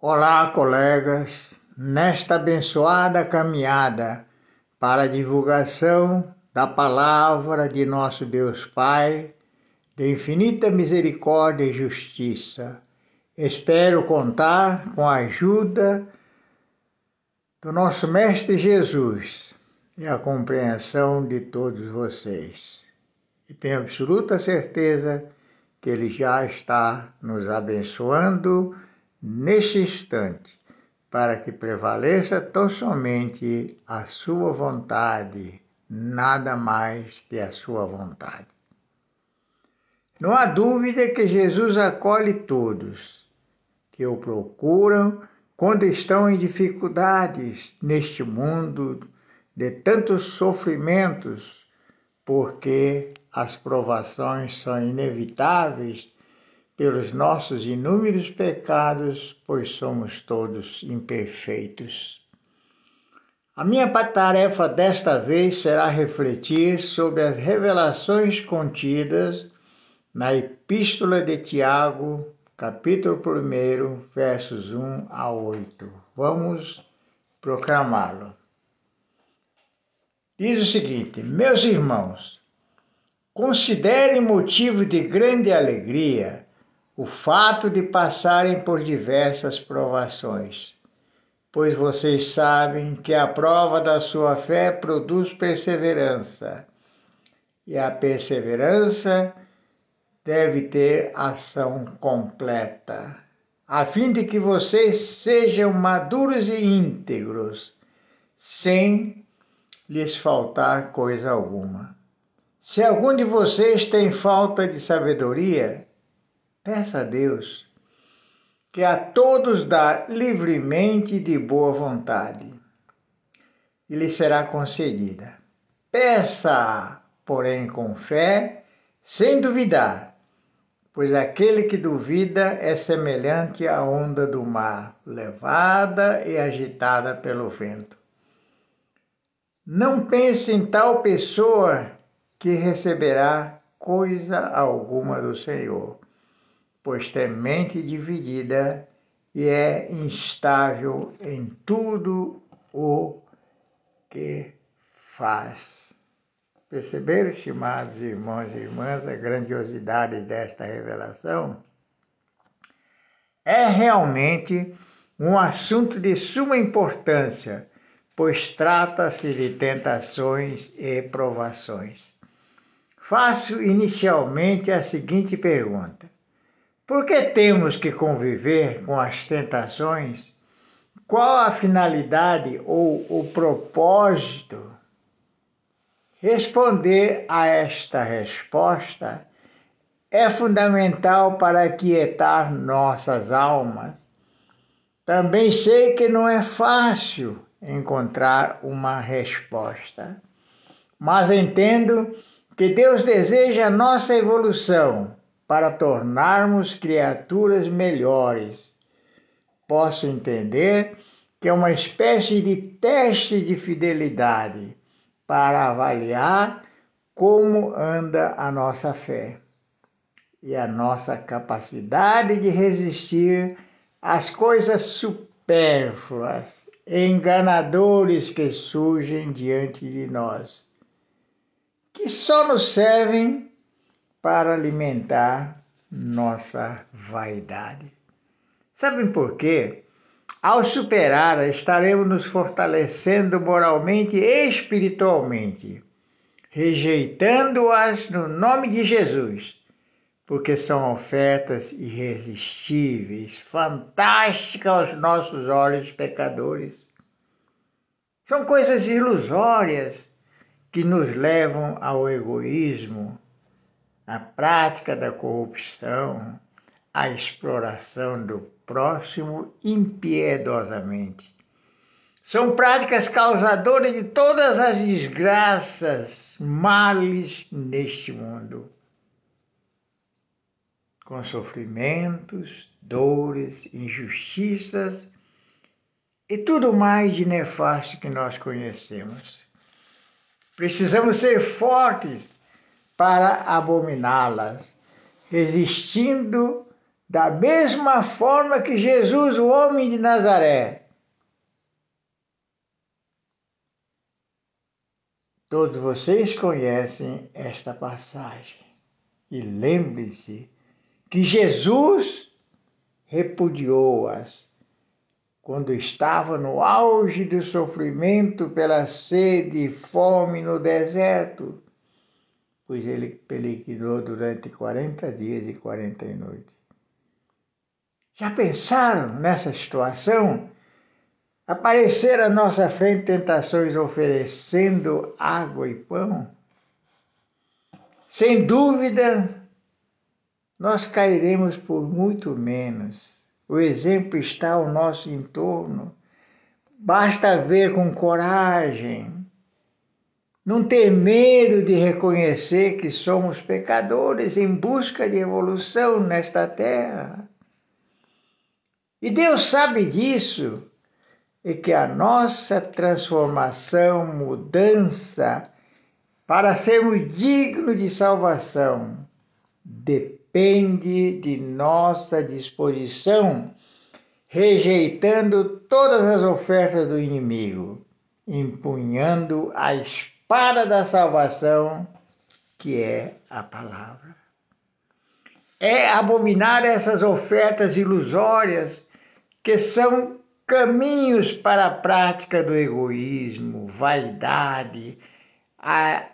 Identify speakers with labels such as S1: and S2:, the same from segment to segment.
S1: Olá, colegas. Nesta abençoada caminhada para a divulgação da palavra de nosso Deus Pai, de infinita misericórdia e justiça, espero contar com a ajuda do nosso Mestre Jesus e a compreensão de todos vocês. E tenho absoluta certeza que Ele já está nos abençoando neste instante, para que prevaleça tão somente a sua vontade, nada mais que a sua vontade. Não há dúvida que Jesus acolhe todos que o procuram quando estão em dificuldades neste mundo de tantos sofrimentos, porque as provações são inevitáveis pelos nossos inúmeros pecados, pois somos todos imperfeitos. A minha tarefa desta vez será refletir sobre as revelações contidas na Epístola de Tiago, capítulo 1, versos 1 a 8. Vamos proclamá-lo. Diz o seguinte: Meus irmãos, considerem motivo de grande alegria o fato de passarem por diversas provações, pois vocês sabem que a prova da sua fé produz perseverança, e a perseverança deve ter ação completa, a fim de que vocês sejam maduros e íntegros, sem lhes faltar coisa alguma. Se algum de vocês tem falta de sabedoria, Peça a Deus que a todos dá livremente de boa vontade e lhe será concedida. Peça, porém, com fé, sem duvidar, pois aquele que duvida é semelhante à onda do mar, levada e agitada pelo vento. Não pense em tal pessoa que receberá coisa alguma do Senhor pois tem mente dividida e é instável em tudo o que faz. Perceberam, estimados irmãos e irmãs, a grandiosidade desta revelação? É realmente um assunto de suma importância, pois trata-se de tentações e provações. Faço inicialmente a seguinte pergunta: por que temos que conviver com as tentações? Qual a finalidade ou o propósito? Responder a esta resposta é fundamental para aquietar nossas almas. Também sei que não é fácil encontrar uma resposta, mas entendo que Deus deseja a nossa evolução para tornarmos criaturas melhores. Posso entender que é uma espécie de teste de fidelidade para avaliar como anda a nossa fé e a nossa capacidade de resistir às coisas supérfluas, enganadores que surgem diante de nós, que só nos servem para alimentar nossa vaidade. Sabem por quê? Ao superar, estaremos nos fortalecendo moralmente e espiritualmente, rejeitando-as no nome de Jesus, porque são ofertas irresistíveis, fantásticas aos nossos olhos pecadores. São coisas ilusórias que nos levam ao egoísmo, a prática da corrupção, a exploração do próximo impiedosamente. São práticas causadoras de todas as desgraças, males neste mundo, com sofrimentos, dores, injustiças e tudo mais de nefasto que nós conhecemos. Precisamos ser fortes para abominá-las, resistindo da mesma forma que Jesus, o homem de Nazaré. Todos vocês conhecem esta passagem. E lembre-se que Jesus repudiou-as quando estava no auge do sofrimento pela sede e fome no deserto, pois ele peregrinou durante 40 dias e 40 noites. Já pensaram nessa situação? Aparecer à nossa frente tentações oferecendo água e pão? Sem dúvida, nós cairemos por muito menos. O exemplo está ao nosso entorno. Basta ver com coragem. Não ter medo de reconhecer que somos pecadores em busca de evolução nesta terra. E Deus sabe disso e que a nossa transformação, mudança, para sermos dignos de salvação, depende de nossa disposição, rejeitando todas as ofertas do inimigo, empunhando a espada da salvação, que é a palavra. É abominar essas ofertas ilusórias que são caminhos para a prática do egoísmo, vaidade, a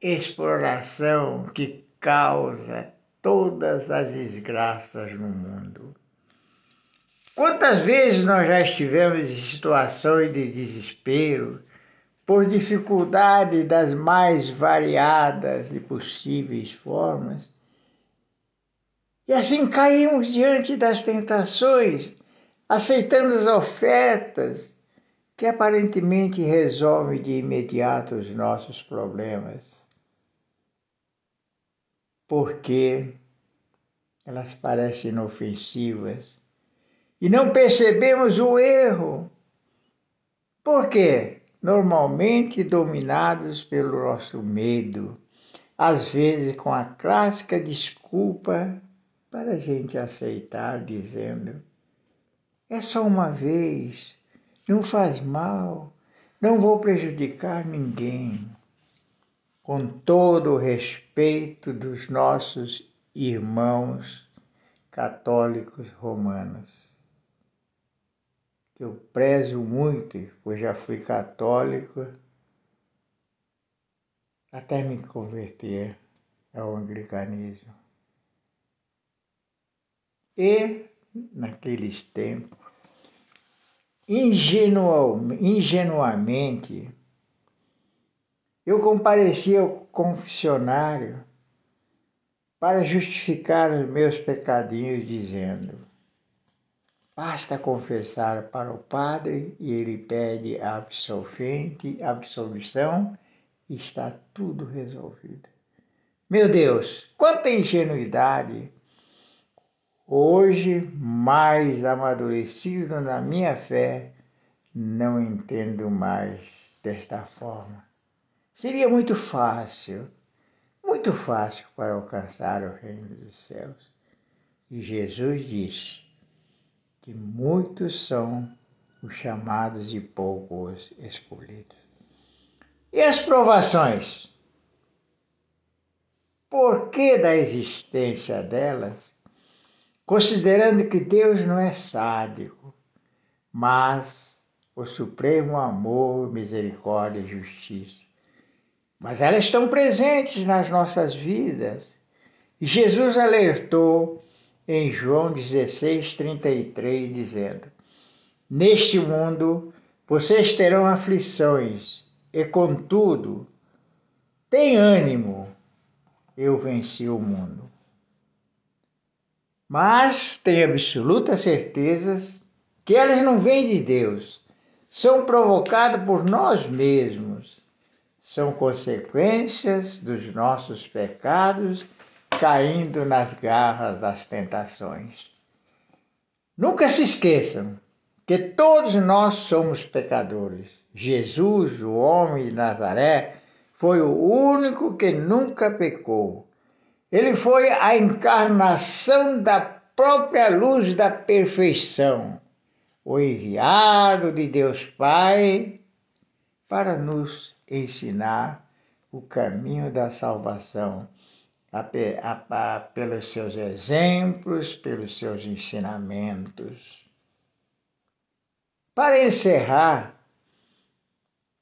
S1: exploração que causa todas as desgraças no mundo. Quantas vezes nós já estivemos em situações de desespero por dificuldade das mais variadas e possíveis formas? E assim caímos diante das tentações aceitando as ofertas que aparentemente resolvem de imediato os nossos problemas, porque elas parecem inofensivas e não percebemos o erro. Por quê? Normalmente dominados pelo nosso medo, às vezes com a clássica desculpa para a gente aceitar, dizendo é só uma vez, não faz mal, não vou prejudicar ninguém. Com todo o respeito dos nossos irmãos católicos romanos, que eu prezo muito, pois já fui católico até me converter ao anglicanismo. E naqueles tempos, ingenuamente, eu comparecia ao confessionário para justificar os meus pecadinhos, dizendo: basta confessar para o padre e ele pede a absolvente, absolvição está tudo resolvido. Meu Deus, quanta ingenuidade! Hoje, mais amadurecido na minha fé, não entendo mais desta forma. Seria muito fácil, muito fácil para alcançar o reino dos céus. E Jesus disse que muitos são os chamados e poucos escolhidos. E as provações? Por que da existência delas? considerando que Deus não é sádico, mas o supremo amor, misericórdia e justiça. Mas elas estão presentes nas nossas vidas. E Jesus alertou em João 16, 33, dizendo: Neste mundo vocês terão aflições, e contudo, tem ânimo, eu venci o mundo. Mas tenho absoluta certeza que elas não vêm de Deus, são provocadas por nós mesmos, são consequências dos nossos pecados caindo nas garras das tentações. Nunca se esqueçam que todos nós somos pecadores. Jesus, o homem de Nazaré, foi o único que nunca pecou. Ele foi a encarnação da própria luz da perfeição, o enviado de Deus Pai para nos ensinar o caminho da salvação, pelos seus exemplos, pelos seus ensinamentos. Para encerrar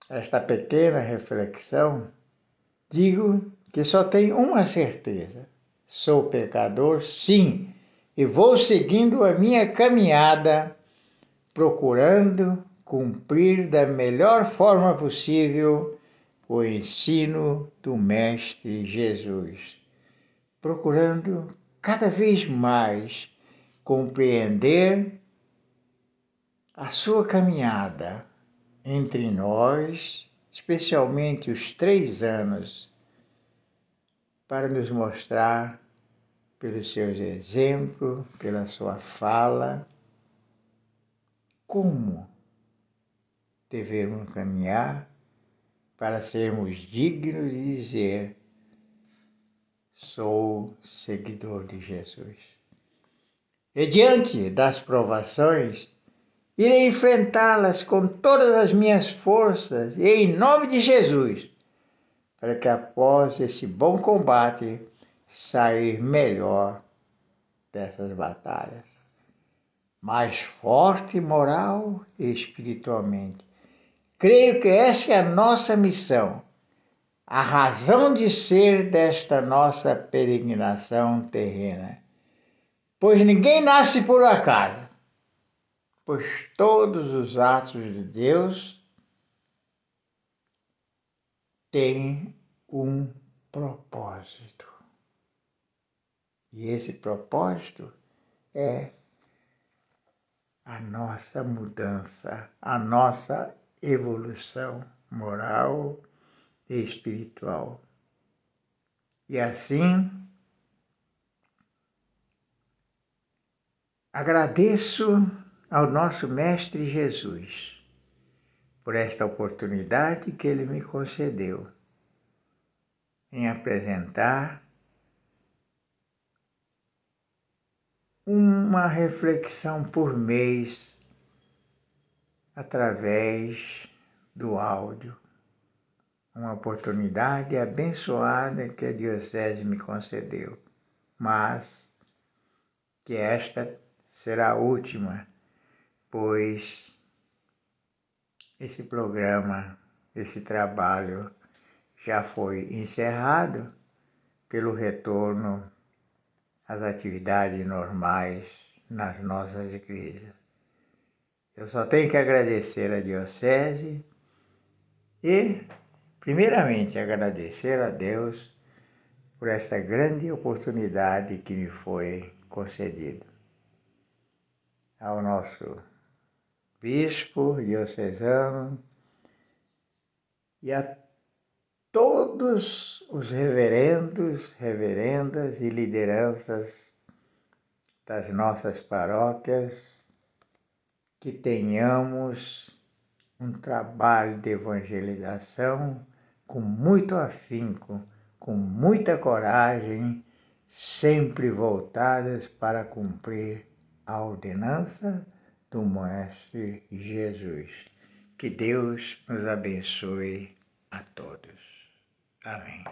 S1: esta pequena reflexão, digo que só tenho uma certeza: sou pecador, sim, e vou seguindo a minha caminhada procurando cumprir da melhor forma possível o ensino do Mestre Jesus, procurando cada vez mais compreender a sua caminhada entre nós, especialmente os três anos, para nos mostrar pelos seus exemplos, pela sua fala, como devemos caminhar para sermos dignos de dizer: sou seguidor de Jesus. E diante das provações, irei enfrentá-las com todas as minhas forças e em nome de Jesus, para que após esse bom combate sair melhor dessas batalhas mais forte moral e espiritualmente. Creio que essa é a nossa missão, a razão de ser desta nossa peregrinação terrena. Pois ninguém nasce por acaso, pois todos os atos de Deus têm um propósito. E esse propósito é a nossa mudança, a nossa evolução moral espiritual. E assim, agradeço ao nosso Mestre Jesus por esta oportunidade que ele me concedeu em apresentar uma reflexão por mês através do áudio. Uma oportunidade abençoada que a Diocese me concedeu, mas que esta será a última, pois esse programa, esse trabalho já foi encerrado pelo retorno as atividades normais nas nossas igrejas. Eu só tenho que agradecer a Diocese e, primeiramente, agradecer a Deus por esta grande oportunidade que me foi concedida. Ao nosso bispo diocesano e a todos os reverendos, reverendas e lideranças das nossas paróquias, que tenhamos um trabalho de evangelização com muito afinco, com muita coragem, sempre voltadas para cumprir a ordenança do Mestre Jesus. Que Deus nos abençoe a todos. Amém.